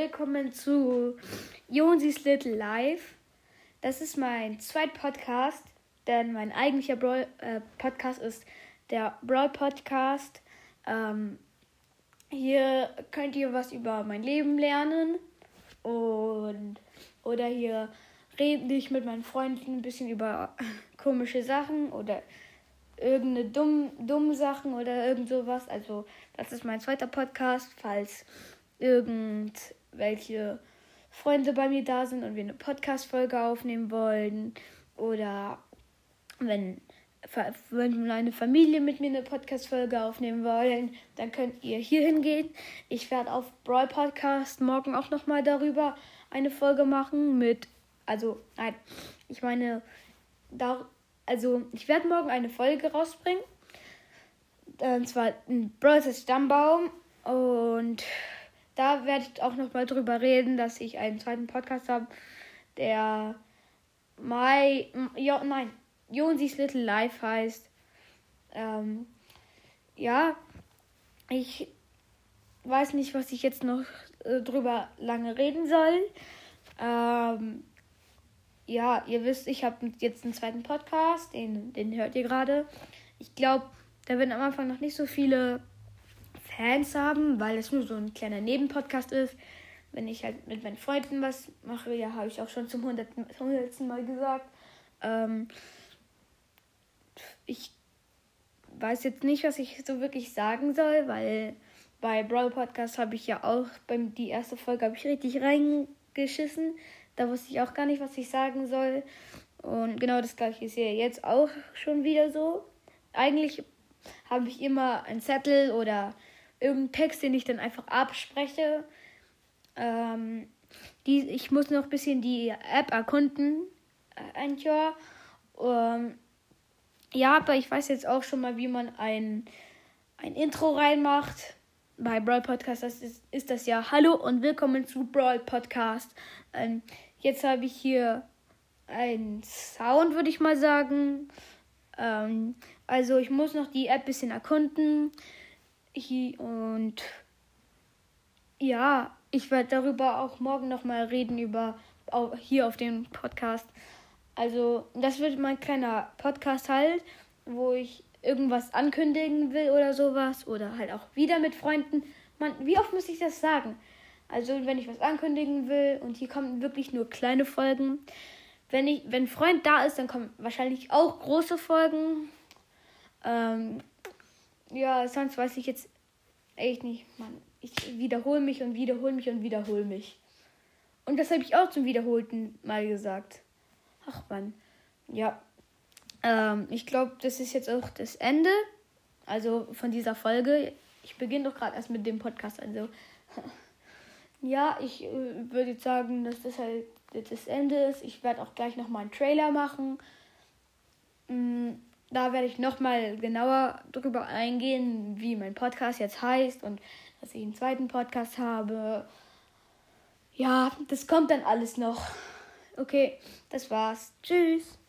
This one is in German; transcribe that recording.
willkommen zu Jonsis Little Life. Das ist mein zweiter Podcast, denn mein eigentlicher Brawl, äh, Podcast ist der Brawl Podcast. Ähm, hier könnt ihr was über mein Leben lernen und oder hier rede ich mit meinen Freunden ein bisschen über komische Sachen oder irgendeine dumm, dumme Sachen oder irgend sowas. Also das ist mein zweiter Podcast, falls irgendwelche Freunde bei mir da sind und wir eine Podcast-Folge aufnehmen wollen oder wenn, wenn meine Familie mit mir eine Podcast-Folge aufnehmen wollen, dann könnt ihr hier hingehen. Ich werde auf Brawl Podcast morgen auch nochmal darüber eine Folge machen mit, also nein, ich meine, da, also ich werde morgen eine Folge rausbringen. Und zwar ein Brawl Stammbaum und da werde ich auch noch mal drüber reden, dass ich einen zweiten Podcast habe, der My, ja, nein, Jonsis Little Life heißt. Ähm, ja, ich weiß nicht, was ich jetzt noch äh, drüber lange reden soll. Ähm, ja, ihr wisst, ich habe jetzt einen zweiten Podcast, den, den hört ihr gerade. Ich glaube, da werden am Anfang noch nicht so viele Fans haben, weil es nur so ein kleiner Nebenpodcast ist. Wenn ich halt mit meinen Freunden was mache, ja, habe ich auch schon zum hundertsten, Mal gesagt. Ähm, ich weiß jetzt nicht, was ich so wirklich sagen soll, weil bei Brawl Podcast habe ich ja auch beim die erste Folge habe ich richtig reingeschissen. Da wusste ich auch gar nicht, was ich sagen soll. Und genau das gleiche ist ja jetzt auch schon wieder so. Eigentlich habe ich immer einen Zettel oder irgendeinen Text, den ich dann einfach abspreche. Ähm, die, ich muss noch ein bisschen die App erkunden, Anchor. Ähm, ja, aber ich weiß jetzt auch schon mal, wie man ein, ein Intro reinmacht. Bei Brawl Podcast das ist, ist das ja Hallo und willkommen zu Brawl Podcast. Ähm, jetzt habe ich hier einen Sound, würde ich mal sagen. Ähm, also ich muss noch die App ein bisschen erkunden. Und ja, ich werde darüber auch morgen nochmal reden, über hier auf dem Podcast. Also, das wird mein kleiner Podcast halt, wo ich irgendwas ankündigen will oder sowas. Oder halt auch wieder mit Freunden. Man, wie oft muss ich das sagen? Also, wenn ich was ankündigen will und hier kommen wirklich nur kleine Folgen. Wenn, ich, wenn Freund da ist, dann kommen wahrscheinlich auch große Folgen. Ähm, ja, sonst weiß ich jetzt echt nicht, Mann. Ich wiederhole mich und wiederhole mich und wiederhole mich. Und das habe ich auch zum wiederholten Mal gesagt. Ach man. Ja. Ähm, ich glaube, das ist jetzt auch das Ende. Also von dieser Folge. Ich beginne doch gerade erst mit dem Podcast. Also. ja, ich äh, würde jetzt sagen, dass das halt jetzt das Ende ist. Ich werde auch gleich nochmal einen Trailer machen. Mm da werde ich nochmal genauer darüber eingehen, wie mein Podcast jetzt heißt und dass ich einen zweiten Podcast habe. Ja, das kommt dann alles noch. Okay, das war's. Tschüss.